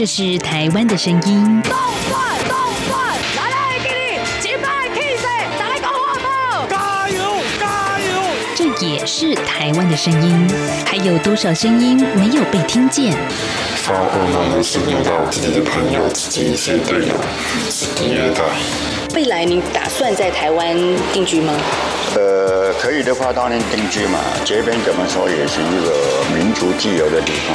这是台湾的声音。来来给你击败 Kiss，来个火炮！加油，加油！这也是台湾的声音。还有多少声音没有被听见？发噩梦的是遇到自己的朋友、自己一些队友，自己虐待。未来你打算在台湾定居吗？呃，可以的话当然定居嘛。这边怎么说也是一个民族自由的地方。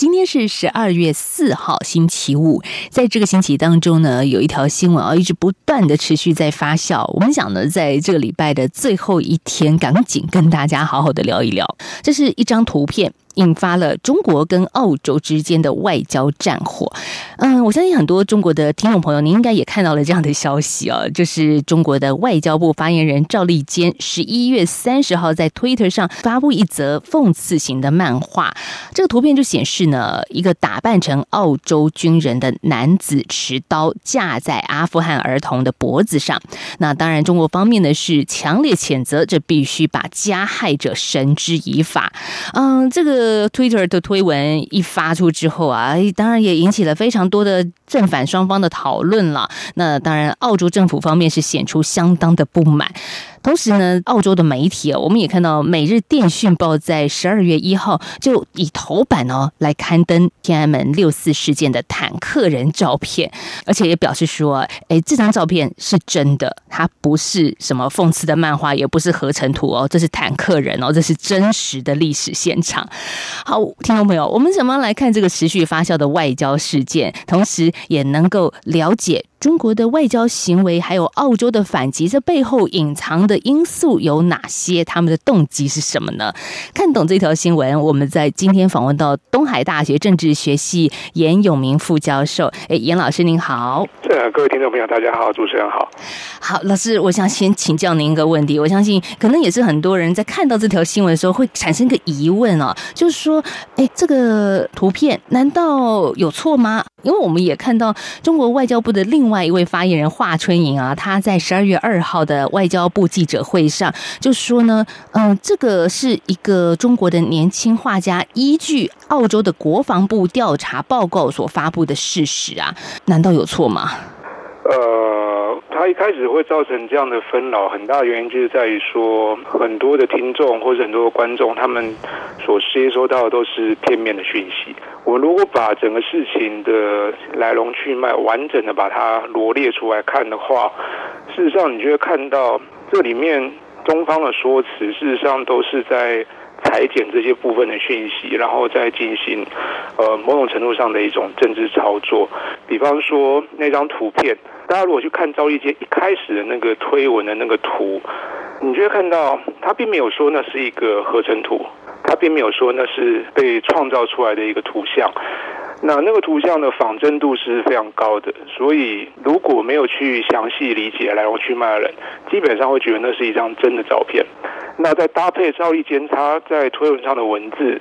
今天是十二月四号，星期五。在这个星期当中呢，有一条新闻啊，一直不断的持续在发酵。我们想呢，在这个礼拜的最后一天，赶紧跟大家好好的聊一聊。这是一张图片。引发了中国跟澳洲之间的外交战火。嗯，我相信很多中国的听众朋友，您应该也看到了这样的消息啊，就是中国的外交部发言人赵立坚十一月三十号在 Twitter 上发布一则讽刺型的漫画。这个图片就显示呢，一个打扮成澳洲军人的男子持刀架在阿富汗儿童的脖子上。那当然，中国方面呢是强烈谴责，这必须把加害者绳之以法。嗯，这个。呃，Twitter 的推文一发出之后啊，当然也引起了非常多的正反双方的讨论了。那当然，澳洲政府方面是显出相当的不满。同时呢，澳洲的媒体啊，我们也看到《每日电讯报》在十二月一号就以头版哦来刊登天安门六四事件的坦克人照片，而且也表示说，哎，这张照片是真的，它不是什么讽刺的漫画，也不是合成图哦，这是坦克人哦，这是真实的历史现场。好，听众朋友，我们怎么来看这个持续发酵的外交事件，同时也能够了解。中国的外交行为，还有澳洲的反击，这背后隐藏的因素有哪些？他们的动机是什么呢？看懂这条新闻，我们在今天访问到东海大学政治学系严永明副教授。哎，严老师您好。呃，各位听众朋友，大家好，主持人好。好，老师，我想先请教您一个问题。我相信可能也是很多人在看到这条新闻的时候会产生一个疑问啊，就是说，哎，这个图片难道有错吗？因为我们也看到中国外交部的另。另外一位发言人华春莹啊，他在十二月二号的外交部记者会上就说呢，嗯、这个是一个中国的年轻画家依据澳洲的国防部调查报告所发布的事实啊，难道有错吗？呃，一开始会造成这样的纷扰，很大的原因就是在于说，很多的听众或者很多的观众，他们所接收到的都是片面的讯息。我们如果把整个事情的来龙去脉完整的把它罗列出来看的话，事实上你就会看到这里面中方的说辞，事实上都是在裁剪这些部分的讯息，然后再进行呃某种程度上的一种政治操作。比方说那张图片，大家如果去看赵立坚一开始的那个推文的那个图，你就会看到他并没有说那是一个合成图。他并没有说那是被创造出来的一个图像，那那个图像的仿真度是非常高的，所以如果没有去详细理解来龙去脉的人，基本上会觉得那是一张真的照片。那再搭配赵立坚他在推文上的文字，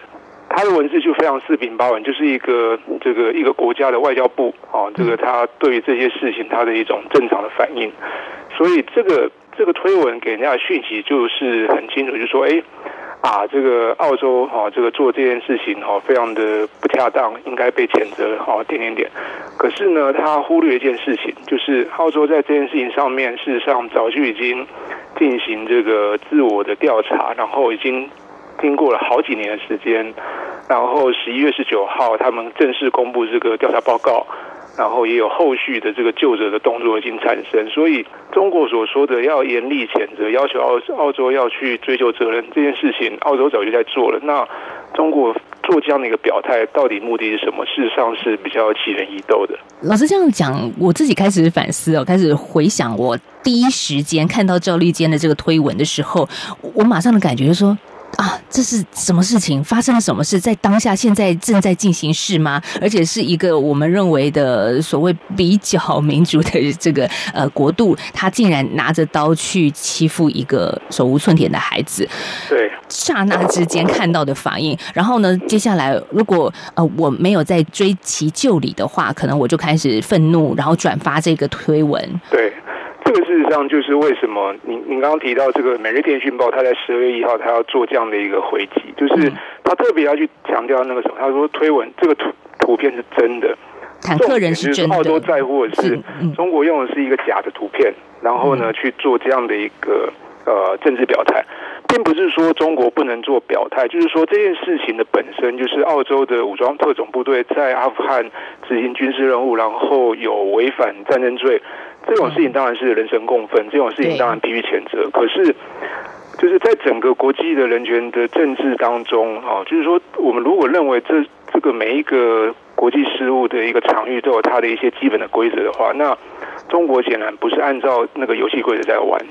他的文字就非常四平八稳，就是一个这个一个国家的外交部啊，这个他对于这些事情他的一种正常的反应。所以这个这个推文给人家的讯息就是很清楚，就是说，哎。啊，这个澳洲哈、这个做这件事情哈、非常的不恰当，应该被谴责哈，点点点。可是呢，他忽略一件事情，就是澳洲在这件事情上面，事实上早就已经进行这个自我的调查，然后已经经过了好几年的时间，然后十一月十九号，他们正式公布这个调查报告。然后也有后续的这个救者的动作已经产生，所以中国所说的要严厉谴责，要求澳澳洲要去追究责任这件事情，澳洲早就在做了。那中国做这样的一个表态，到底目的是什么？事实上是比较起人疑窦的。老师这样讲，我自己开始反思哦，开始回想我第一时间看到赵立坚的这个推文的时候，我马上的感觉就是说。啊，这是什么事情？发生了什么事？在当下现在正在进行式吗？而且是一个我们认为的所谓比较民主的这个呃国度，他竟然拿着刀去欺负一个手无寸铁的孩子。对，刹那之间看到的反应，然后呢，接下来如果呃我没有再追其就理的话，可能我就开始愤怒，然后转发这个推文。对。这个事实上就是为什么您您刚刚提到这个《每日电讯报》，他在十二月一号他要做这样的一个回击，就是他特别要去强调那个什么，他说推文这个图图片是真的，坦克人是真的，澳洲在乎的是中国用的是一个假的图片，然后呢去做这样的一个呃政治表态，并不是说中国不能做表态，就是说这件事情的本身就是澳洲的武装特种部队在阿富汗执行军事任务，然后有违反战争罪。这种事情当然是人神共愤，这种事情当然必须谴责。可是，就是在整个国际的人权的政治当中，啊，就是说，我们如果认为这这个每一个国际事务的一个场域都有它的一些基本的规则的话，那中国显然不是按照那个游戏规则在玩。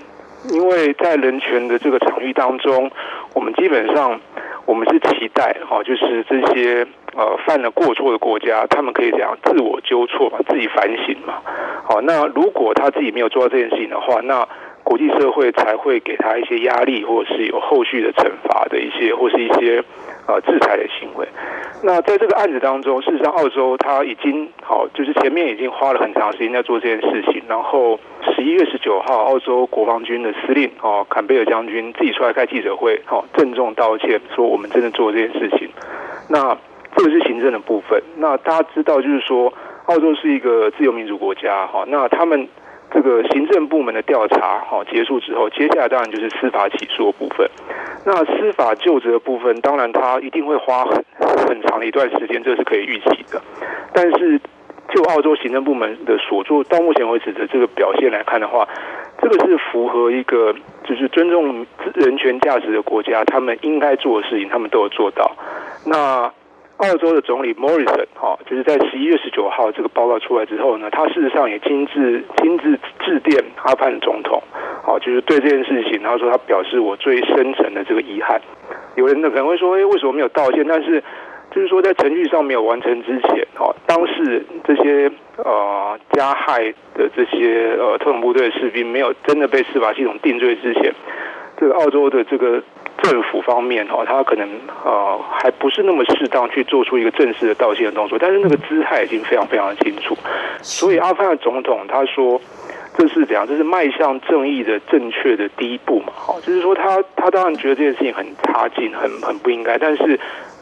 因为在人权的这个场域当中，我们基本上我们是期待，哈，就是这些。呃，犯了过错的国家，他们可以这样自我纠错嘛，自己反省嘛。好，那如果他自己没有做到这件事情的话，那国际社会才会给他一些压力，或者是有后续的惩罚的一些，或是一些呃制裁的行为。那在这个案子当中，事实上，澳洲他已经好，就是前面已经花了很长时间在做这件事情。然后十一月十九号，澳洲国防军的司令哦，坎贝尔将军自己出来开记者会，好，郑重道歉，说我们真的做这件事情。那这个是行政的部分。那大家知道，就是说，澳洲是一个自由民主国家，哈。那他们这个行政部门的调查，哈，结束之后，接下来当然就是司法起诉的部分。那司法究责的部分，当然他一定会花很很长的一段时间，这是可以预期的。但是，就澳洲行政部门的所做到目前为止的这个表现来看的话，这个是符合一个就是尊重人权价值的国家，他们应该做的事情，他们都有做到。那澳洲的总理 Morrison 哈，就是在十一月十九号这个报告出来之后呢，他事实上也亲自亲自致电阿富汗总统，好，就是对这件事情，他说他表示我最深沉的这个遗憾。有人呢可能会说，哎，为什么没有道歉？但是就是说在程序上没有完成之前，哈，当时这些呃加害的这些呃特种部队士兵没有真的被司法系统定罪之前，这个澳洲的这个。政府方面哈，他可能呃还不是那么适当去做出一个正式的道歉的动作，但是那个姿态已经非常非常的清楚。所以阿富汗总统他说，这是怎样？这是迈向正义的正确的第一步嘛？好，就是说他他当然觉得这件事情很差劲，很很不应该，但是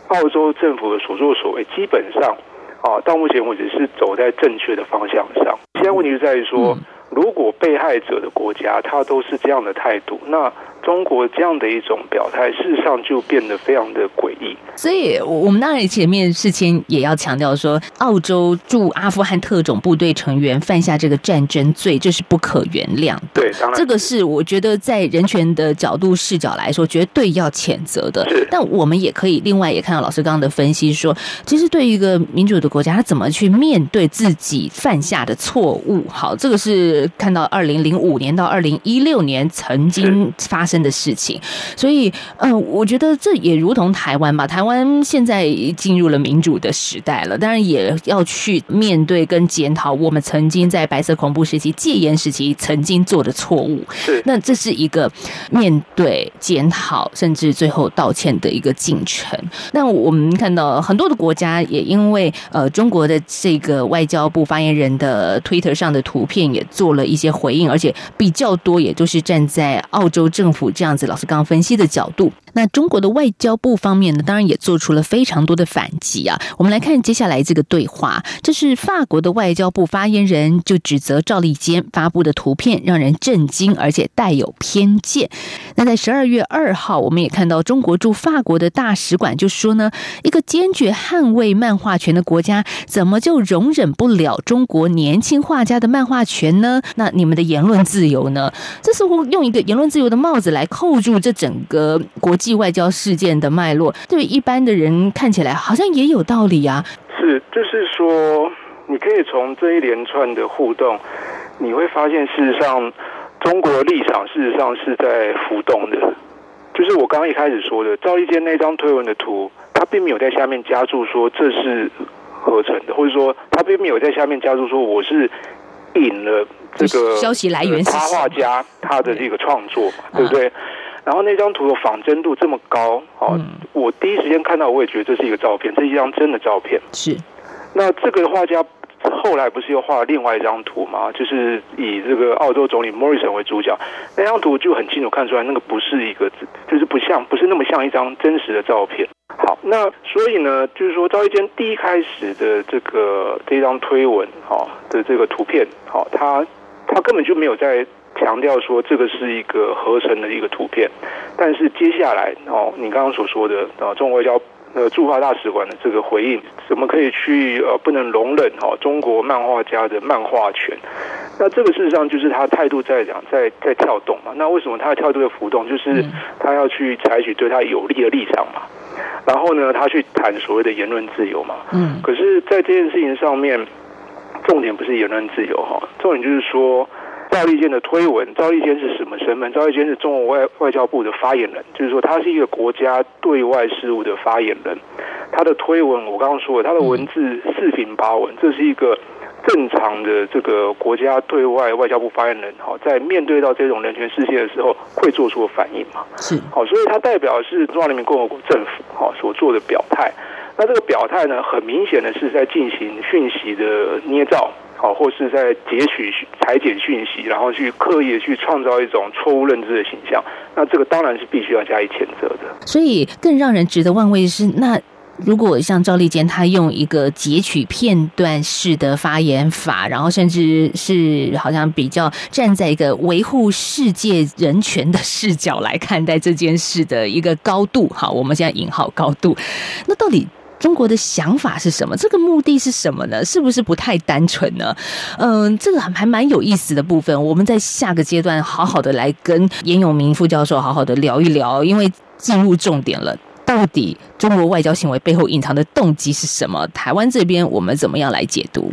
澳洲政府的所作所为基本上啊，到目前为止是走在正确的方向上。现在问题是在于说，如果被害者的国家他都是这样的态度，那。中国这样的一种表态，事实上就变得非常的诡异。所以，我们当然前面事先也要强调说，澳洲驻阿富汗特种部队成员犯下这个战争罪，这是不可原谅的。对，当然这个是我觉得在人权的角度视角来说，绝对要谴责的。是。但我们也可以另外也看到老师刚刚的分析说，其实对于一个民主的国家，他怎么去面对自己犯下的错误？好，这个是看到二零零五年到二零一六年曾经发生的事情，所以，嗯、呃，我觉得这也如同台湾吧。台湾现在进入了民主的时代了，当然也要去面对跟检讨我们曾经在白色恐怖时期、戒严时期曾经做的错误。是，那这是一个面对检讨，甚至最后道歉的一个进程。那我们看到很多的国家也因为呃中国的这个外交部发言人的 Twitter 上的图片也做了一些回应，而且比较多也都是站在澳洲政府。这样子，老师刚刚分析的角度，那中国的外交部方面呢，当然也做出了非常多的反击啊。我们来看接下来这个对话，这是法国的外交部发言人就指责赵立坚发布的图片让人震惊，而且带有偏见。那在十二月二号，我们也看到中国驻法国的大使馆就说呢，一个坚决捍卫漫画权的国家，怎么就容忍不了中国年轻画家的漫画权呢？那你们的言论自由呢？这似乎用一个言论自由的帽子来扣住这整个国际外交事件的脉络，对一般的人看起来好像也有道理啊。是，就是说，你可以从这一连串的互动，你会发现，事实上，中国的立场事实上是在浮动的。就是我刚刚一开始说的，赵立坚那张推文的图，他并没有在下面加注说这是合成的，或者说他并没有在下面加注说我是引了这个消息来源是插画家他的这个创作对不对？然后那张图的仿真度这么高，哦，嗯、我第一时间看到，我也觉得这是一个照片，这是一张真的照片。是。那这个画家后来不是又画了另外一张图吗？就是以这个澳洲总理莫里森为主角，那张图就很清楚看出来，那个不是一个，就是不像，不是那么像一张真实的照片。好，那所以呢，就是说赵一坚第一开始的这个这张推文，哈的这个图片，好，他他根本就没有在。强调说这个是一个合成的一个图片，但是接下来哦，你刚刚所说的啊，中国外交呃驻华大使馆的这个回应，怎么可以去呃不能容忍哈中国漫画家的漫画权？那这个事实上就是他态度在讲在在跳动嘛。那为什么他的态度的浮动？就是他要去采取对他有利的立场嘛。然后呢，他去谈所谓的言论自由嘛。嗯。可是，在这件事情上面，重点不是言论自由哈，重点就是说。赵立坚的推文，赵立坚是什么身份？赵立坚是中国外外交部的发言人，就是说他是一个国家对外事务的发言人。他的推文，我刚刚说了，他的文字四平八稳，这是一个正常的这个国家对外外交部发言人。好，在面对到这种人权事件的时候，会做出反应嘛？是。好，所以他代表是中华人民共和国政府好所做的表态。那这个表态呢，很明显的是在进行讯息的捏造。好，或是在截取、裁剪讯息，然后去刻意去创造一种错误认知的形象，那这个当然是必须要加以谴责的。所以，更让人值得玩味的是，那如果像赵立坚他用一个截取片段式的发言法，然后甚至是好像比较站在一个维护世界人权的视角来看待这件事的一个高度，好，我们现在引号高度，那到底？中国的想法是什么？这个目的是什么呢？是不是不太单纯呢？嗯，这个还还蛮有意思的部分，我们在下个阶段好好的来跟严永明副教授好好的聊一聊，因为进入重点了。到底中国外交行为背后隐藏的动机是什么？台湾这边我们怎么样来解读？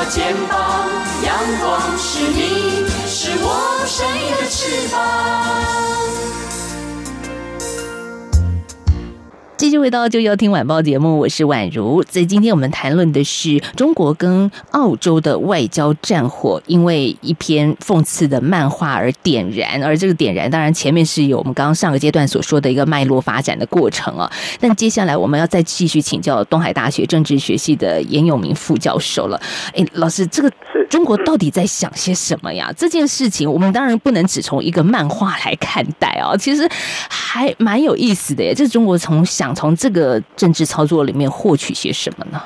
我肩膀。阳光是你，是我生命的翅膀。继续回到就要听晚报节目，我是宛如。在今天我们谈论的是中国跟澳洲的外交战火，因为一篇讽刺的漫画而点燃。而这个点燃，当然前面是有我们刚刚上个阶段所说的一个脉络发展的过程啊。但接下来我们要再继续请教东海大学政治学系的严永明副教授了。哎，老师，这个中国到底在想些什么呀？这件事情我们当然不能只从一个漫画来看待啊，其实还蛮有意思的耶。这中国从想。想从这个政治操作里面获取些什么呢？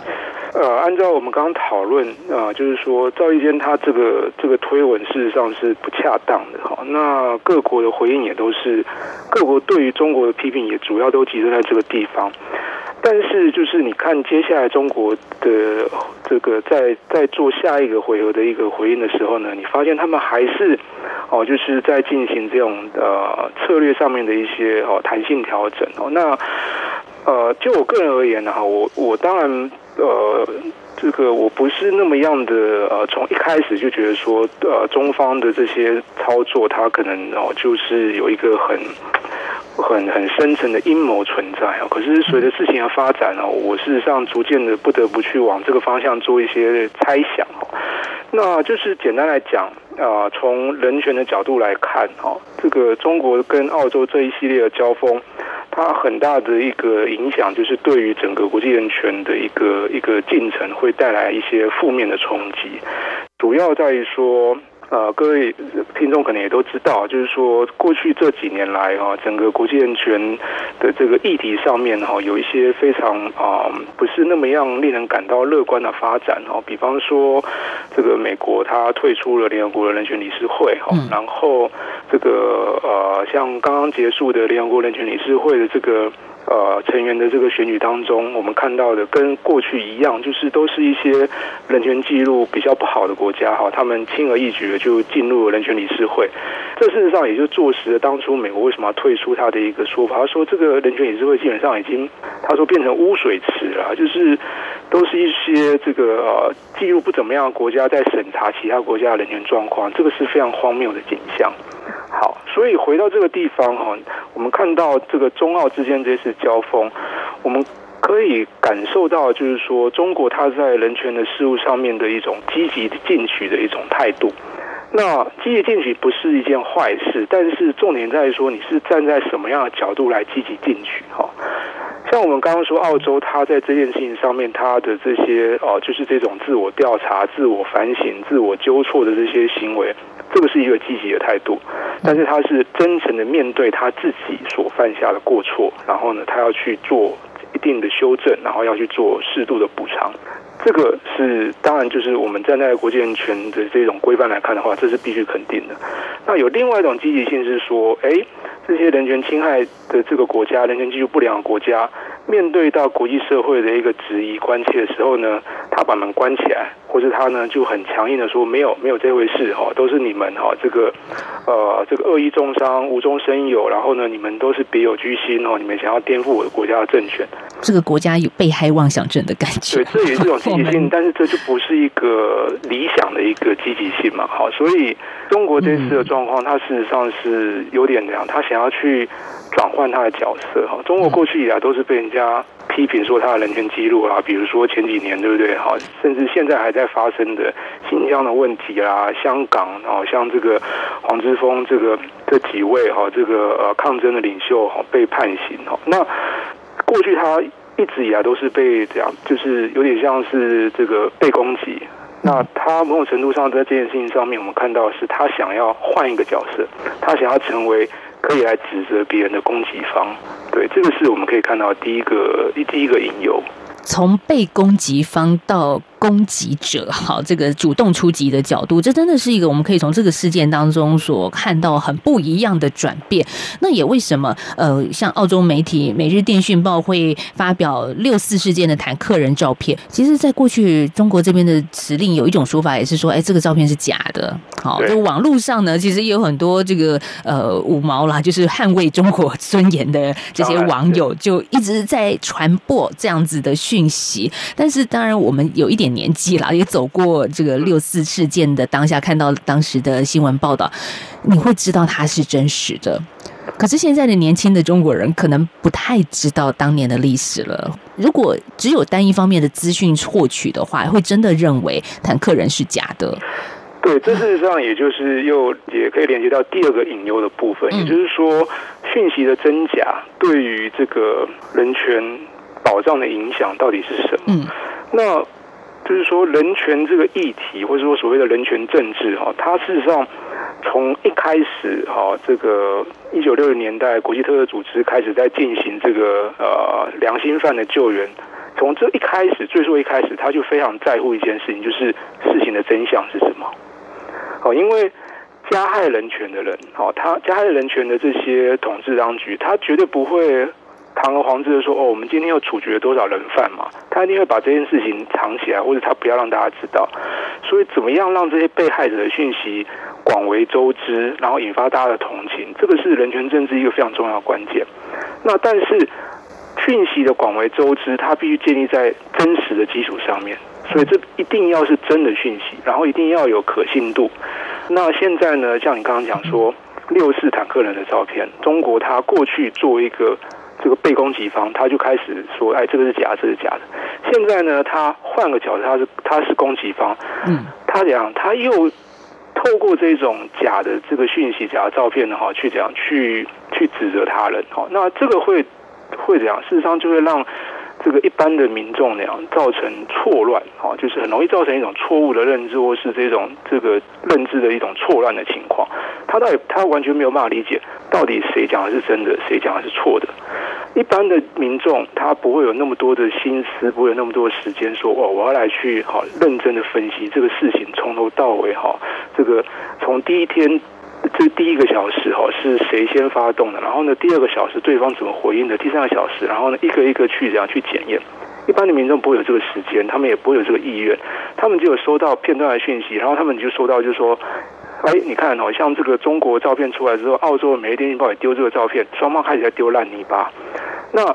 呃，按照我们刚刚讨论啊、就是说赵立坚他这个这个推文事实上是不恰当的哈。那各国的回应也都是，各国对于中国的批评也主要都集中在这个地方。但是就是你看接下来中国的这个在在做下一个回合的一个回应的时候呢，你发现他们还是哦，就是在进行这种呃策略上面的一些哦弹性调整哦。那呃，就我个人而言呢哈，我我当然呃，这个我不是那么样的呃，从一开始就觉得说，呃，中方的这些操作，它可能哦，就是有一个很很很深层的阴谋存在啊。可是随着事情的发展呢，我事实上逐渐的不得不去往这个方向做一些猜想哦。那就是简单来讲啊，从人权的角度来看哈，这个中国跟澳洲这一系列的交锋。它很大的一个影响，就是对于整个国际人权的一个一个进程，会带来一些负面的冲击。主要在于说，呃，各位听众可能也都知道，就是说，过去这几年来啊，整个国际人权的这个议题上面哈，有一些非常啊，不是那么样令人感到乐观的发展哦。比方说，这个美国它退出了联合国的人权理事会哈，然后。这个呃，像刚刚结束的联合国人权理事会的这个呃成员的这个选举当中，我们看到的跟过去一样，就是都是一些人权记录比较不好的国家哈，他们轻而易举的就进入了人权理事会。这事实上也就坐实了当初美国为什么要退出他的一个说法。他说这个人权理事会基本上已经，他说变成污水池了，就是都是一些这个呃记录不怎么样的国家在审查其他国家的人权状况，这个是非常荒谬的景象。好，所以回到这个地方哈，我们看到这个中澳之间这次交锋，我们可以感受到，就是说中国它在人权的事务上面的一种积极进取的一种态度。那积极进取不是一件坏事，但是重点在于说你是站在什么样的角度来积极进取哈。像我们刚刚说，澳洲它在这件事情上面，它的这些哦，就是这种自我调查、自我反省、自我纠错的这些行为。这个是一个积极的态度，但是他是真诚的面对他自己所犯下的过错，然后呢，他要去做一定的修正，然后要去做适度的补偿。这个是当然，就是我们站在国际人权的这种规范来看的话，这是必须肯定的。那有另外一种积极性是说，哎，这些人权侵害的这个国家，人权技术不良的国家。面对到国际社会的一个质疑、关切的时候呢，他把门关起来，或是他呢就很强硬的说没有没有这回事哈，都是你们哈这个呃这个恶意中伤、无中生有，然后呢你们都是别有居心哦，你们想要颠覆我的国家的政权，这个国家有被害妄想症的感觉。对，这也是一种积极性，但是这就不是一个理想的一个积极性嘛。好，所以中国这次的状况，它事实上是有点这样，他想要去。转换他的角色哈，中国过去以来都是被人家批评说他的人权记录啊，比如说前几年对不对？哈，甚至现在还在发生的新疆的问题啦，香港啊，像这个黄之锋这个这几位哈，这个呃抗争的领袖哈被判刑哈。那过去他一直以来都是被这样，就是有点像是这个被攻击。那他某种程度上在这件事情上面，我们看到是他想要换一个角色，他想要成为。可以来指责别人的攻击方，对，这个是我们可以看到第一个第一个引诱。从被攻击方到攻击者，哈，这个主动出击的角度，这真的是一个我们可以从这个事件当中所看到很不一样的转变。那也为什么呃，像澳洲媒体《每日电讯报》会发表六四事件的坦克人照片？其实，在过去中国这边的指令有一种说法，也是说，哎，这个照片是假的。好，就网络上呢，其实也有很多这个呃五毛啦，就是捍卫中国尊严的这些网友，就一直在传播这样子的讯息。但是，当然我们有一点。年纪了，也走过这个六四事件的当下，看到当时的新闻报道，你会知道它是真实的。可是现在的年轻的中国人可能不太知道当年的历史了。如果只有单一方面的资讯获取的话，会真的认为坦克人是假的。对，这事实上也就是又也可以连接到第二个隐忧的部分，也就是说，讯息的真假对于这个人权保障的影响到底是什么？嗯，那。就是说，人权这个议题，或者说所谓的人权政治，哈，它事实上从一开始，哈，这个一九六零年代，国际特赦组织开始在进行这个呃良心犯的救援，从这一开始，最初一开始，他就非常在乎一件事情，就是事情的真相是什么。好，因为加害人权的人，好，他加害人权的这些统治当局，他绝对不会。堂而皇之的说：“哦，我们今天又处决了多少人犯嘛？”他一定会把这件事情藏起来，或者他不要让大家知道。所以，怎么样让这些被害者的讯息广为周知，然后引发大家的同情，这个是人权政治一个非常重要的关键。那但是，讯息的广为周知，它必须建立在真实的基础上面，所以这一定要是真的讯息，然后一定要有可信度。那现在呢，像你刚刚讲说六四坦克人的照片，中国他过去做一个这个被攻击方，他就开始说，哎，这个是假，这是假的。现在呢，他换个角度，他是他是攻击方，嗯，他讲他又透过这种假的这个讯息、假的照片的话，去这样去去指责他人，好，那这个会。会怎样，事实上就会让这个一般的民众那样造成错乱，哈，就是很容易造成一种错误的认知，或是这种这个认知的一种错乱的情况。他到底他完全没有办法理解，到底谁讲的是真的，谁讲的是错的。一般的民众他不会有那么多的心思，不会有那么多的时间说，哦，我要来去好认真的分析这个事情从头到尾，哈，这个从第一天。这第一个小时哈是谁先发动的？然后呢，第二个小时对方怎么回应的？第三个小时，然后呢，一个一个去这样去检验。一般的民众不会有这个时间，他们也不会有这个意愿，他们就有收到片段的讯息，然后他们就收到就是说，哎，你看哦，像这个中国照片出来之后，澳洲的每日电讯报也丢这个照片，双方开始在丢烂泥巴。那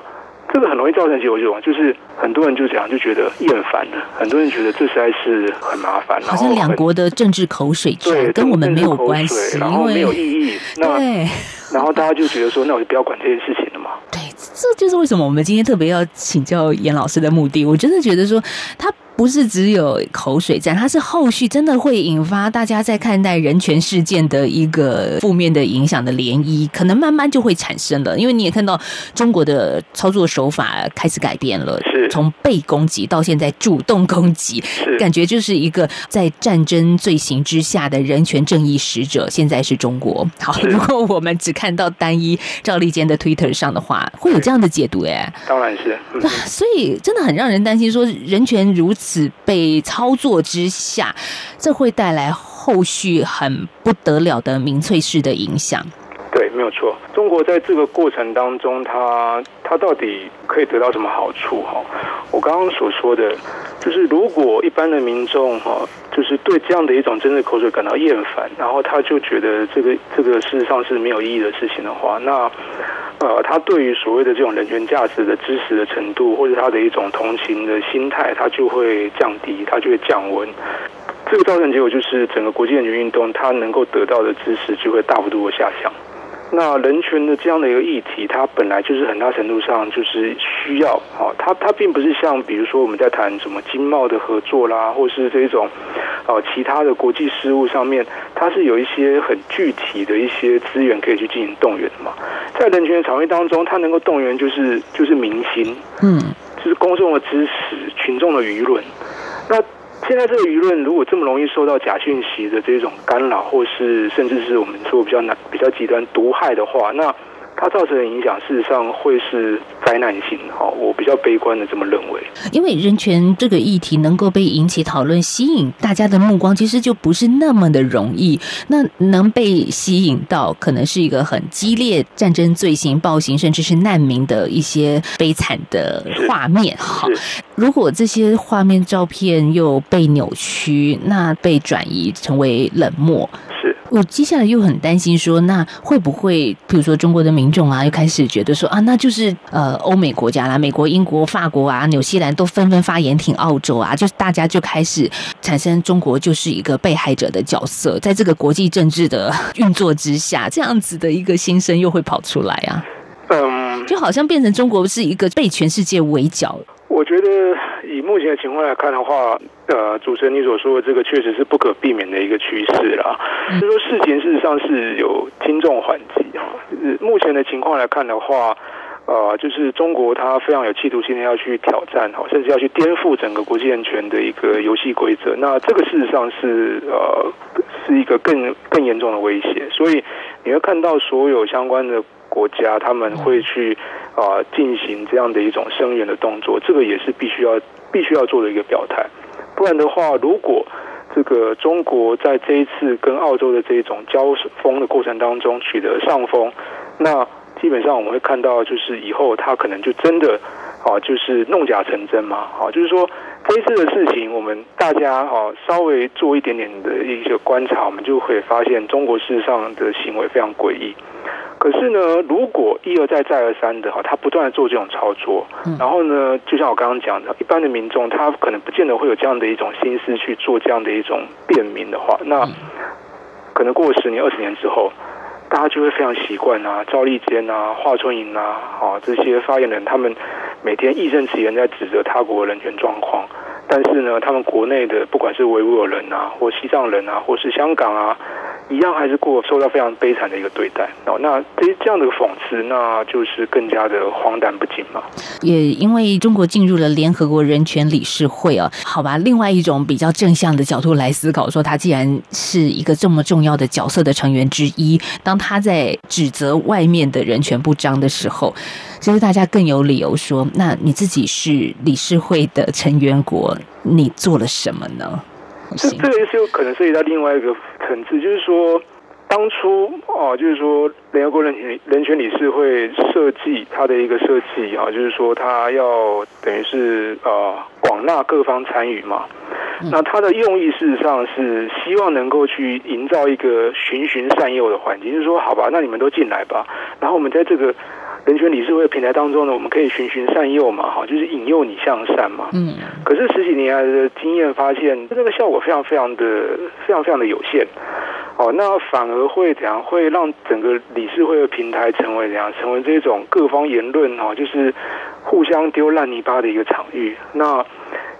这个很容易造成结果，就就是很多人就这样就觉得厌烦了，很多人觉得这实在是很麻烦。好像两国的政治口水战，跟我们没有关系，然后没有意义。那对，然后大家就觉得说，那我就不要管这件事情了嘛。对，这就是为什么我们今天特别要请教严老师的目的。我真的觉得说他。不是只有口水战，它是后续真的会引发大家在看待人权事件的一个负面的影响的涟漪，可能慢慢就会产生了。因为你也看到中国的操作手法开始改变了，是从被攻击到现在主动攻击，感觉就是一个在战争罪行之下的人权正义使者。现在是中国。好，如果我们只看到单一赵立坚的 Twitter 上的话，会有这样的解读哎，当然是。那所以真的很让人担心，说人权如此。被操作之下，这会带来后续很不得了的民粹式的影响。没错。中国在这个过程当中，它它到底可以得到什么好处？哈，我刚刚所说的，就是如果一般的民众哈，就是对这样的一种政治口水感到厌烦，然后他就觉得这个这个事实上是没有意义的事情的话，那。呃，他对于所谓的这种人权价值的支持的程度，或者他的一种同情的心态，他就会降低，他就会降温。这个造成结果就是，整个国际人权运动，它能够得到的支持就会大幅度的下降。那人权的这样的一个议题，它本来就是很大程度上就是需要啊，它它并不是像比如说我们在谈什么经贸的合作啦，或是这种啊其他的国际事务上面，它是有一些很具体的一些资源可以去进行动员的嘛。在人权的场域当中，它能够动员就是就是民心，嗯，就是公众的支持、群众的舆论，那。现在这个舆论如果这么容易受到假讯息的这种干扰，或是甚至是我们说比较难、比较极端毒害的话，那。它造成的影响，事实上会是灾难性的哈。我比较悲观的这么认为。因为人权这个议题能够被引起讨论、吸引大家的目光，其实就不是那么的容易。那能被吸引到，可能是一个很激烈战争罪行、暴行，甚至是难民的一些悲惨的画面哈。如果这些画面、照片又被扭曲，那被转移成为冷漠。我接下来又很担心说，那会不会，比如说中国的民众啊，又开始觉得说啊，那就是呃，欧美国家啦，美国、英国、法国啊、纽西兰都纷纷发言挺澳洲啊，就是大家就开始产生中国就是一个被害者的角色，在这个国际政治的运作之下，这样子的一个心声又会跑出来啊，嗯，就好像变成中国是一个被全世界围剿。我觉得以目前的情况来看的话，呃，主持人你所说的这个确实是不可避免的一个趋势啦。就说事情事实上是有轻重缓急啊。目前的情况来看的话，呃，就是中国它非常有企图心的要去挑战哈，甚至要去颠覆整个国际人权的一个游戏规则。那这个事实上是呃是一个更更严重的威胁。所以你会看到所有相关的。国家他们会去啊进行这样的一种声援的动作，这个也是必须要必须要做的一个表态。不然的话，如果这个中国在这一次跟澳洲的这一种交锋的过程当中取得上风，那基本上我们会看到，就是以后他可能就真的啊，就是弄假成真嘛。啊，就是说这一次的事情，我们大家啊稍微做一点点的一些观察，我们就会发现中国事实上的行为非常诡异。可是呢，如果一而再再而三的哈，他不断的做这种操作，然后呢，就像我刚刚讲的，一般的民众他可能不见得会有这样的一种心思去做这样的一种便民的话，那可能过十年、二十年之后，大家就会非常习惯啊，赵立坚啊、华春莹啊，啊这些发言人，他们每天义正辞严在指责他国的人权状况，但是呢，他们国内的不管是维吾尔人啊，或西藏人啊，或是香港啊。一样还是过受到非常悲惨的一个对待哦，那这这样的讽刺，那就是更加的荒诞不经嘛。也因为中国进入了联合国人权理事会啊，好吧，另外一种比较正向的角度来思考，说他既然是一个这么重要的角色的成员之一，当他在指责外面的人权不彰的时候，其实大家更有理由说，那你自己是理事会的成员国，你做了什么呢？这这个是有可能涉及到另外一个层次，就是说，当初哦，就是说联合国人权人权理事会设计它的一个设计啊，就是说它要等于是呃广纳各方参与嘛。那它的用意事实上是希望能够去营造一个循循善诱的环境，就是说，好吧，那你们都进来吧，然后我们在这个。人权理事会的平台当中呢，我们可以循循善诱嘛，哈，就是引诱你向善嘛。嗯。可是十几年来的经验发现，这个效果非常非常的非常非常的有限。哦，那反而会怎样？会让整个理事会的平台成为怎样？成为这种各方言论哈，就是互相丢烂泥巴的一个场域。那。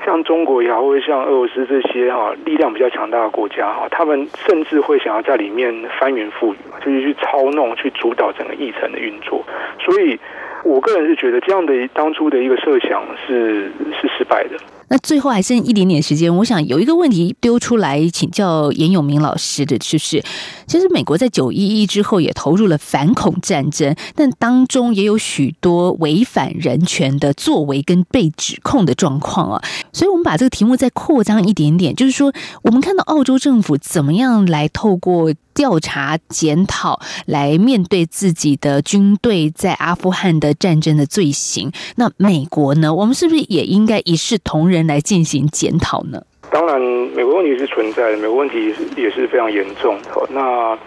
像中国也好，或者像俄罗斯这些哈力量比较强大的国家哈，他们甚至会想要在里面翻云覆雨嘛，就是去操弄、去主导整个议程的运作。所以，我个人是觉得这样的当初的一个设想是是失败的。那最后还剩一点点时间，我想有一个问题丢出来请教严永明老师的，就是其实美国在九一一之后也投入了反恐战争，但当中也有许多违反人权的作为跟被指控的状况啊，所以我们把这个题目再扩张一点点，就是说我们看到澳洲政府怎么样来透过。调查检讨来面对自己的军队在阿富汗的战争的罪行，那美国呢？我们是不是也应该一视同仁来进行检讨呢？当然，美国问题是存在的，美国问题也是非常严重。那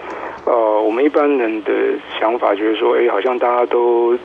呃，我们一般人的想法就是说，哎，好像大家都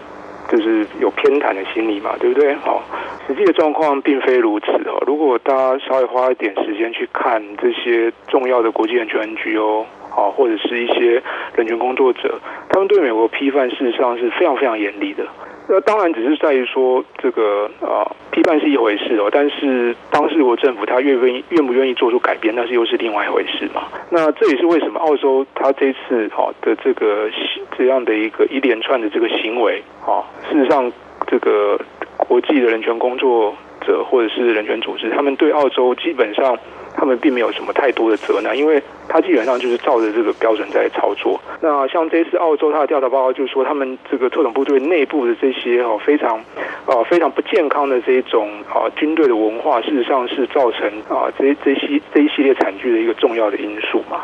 就是有偏袒的心理嘛，对不对？好，实际的状况并非如此哦。如果大家稍微花一点时间去看这些重要的国际人权 NGO。啊，或者是一些人权工作者，他们对美国批判，事实上是非常非常严厉的。那当然只是在于说，这个啊，批判是一回事哦，但是当事国政府他愿不愿意、愿不愿意做出改变，那是又是另外一回事嘛。那这也是为什么澳洲他这次好的这个这样的一个一连串的这个行为啊，事实上这个国际的人权工作者或者是人权组织，他们对澳洲基本上。他们并没有什么太多的责难，因为他基本上就是照着这个标准在操作。那像这次澳洲他的调查报告就是说，他们这个特种部队内部的这些哦非常啊非常不健康的这一种啊军队的文化，事实上是造成啊这这些这一系列惨剧的一个重要的因素嘛。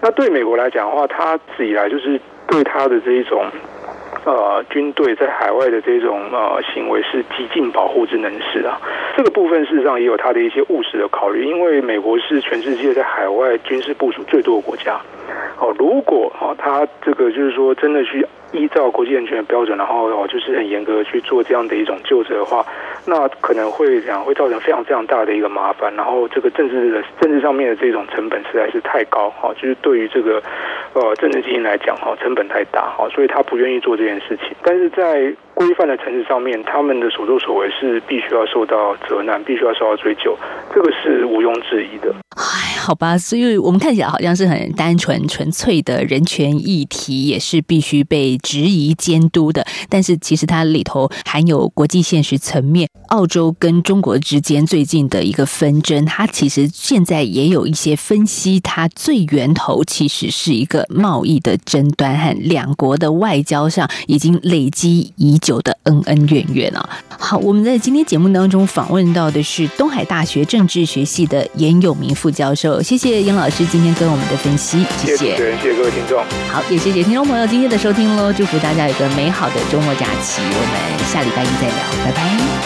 那对美国来讲的话，他自己来就是对他的这一种。呃，军队在海外的这种呃行为是极尽保护之能事啊。这个部分事实上也有它的一些务实的考虑，因为美国是全世界在海外军事部署最多的国家。哦，如果哦，他这个就是说真的去依照国际人权的标准，然后哦，就是很严格去做这样的一种救责的话，那可能会这样会造成非常非常大的一个麻烦。然后这个政治的政治上面的这种成本实在是太高，哈，就是对于这个呃政治经营来讲，哈，成本太大，哈，所以他不愿意做这件事情。但是在规范的层次上面，他们的所作所为是必须要受到责难，必须要受到追究，这个是毋庸置疑的。哎，好吧，所以我们看起来好像是很单纯、纯粹的人权议题，也是必须被质疑、监督的。但是其实它里头含有国际现实层面，澳洲跟中国之间最近的一个纷争，它其实现在也有一些分析，它最源头其实是一个贸易的争端和两国的外交上已经累积一久的恩恩怨怨啊。好，我们在今天节目当中访问到的是东海大学政治学系的严永明副教授，谢谢严老师今天跟我们的分析，谢谢，谢谢，谢谢各位听众，好，也谢谢听众朋友今天的收听喽，祝福大家有个美好的周末假期，我们下礼拜一再聊，拜拜。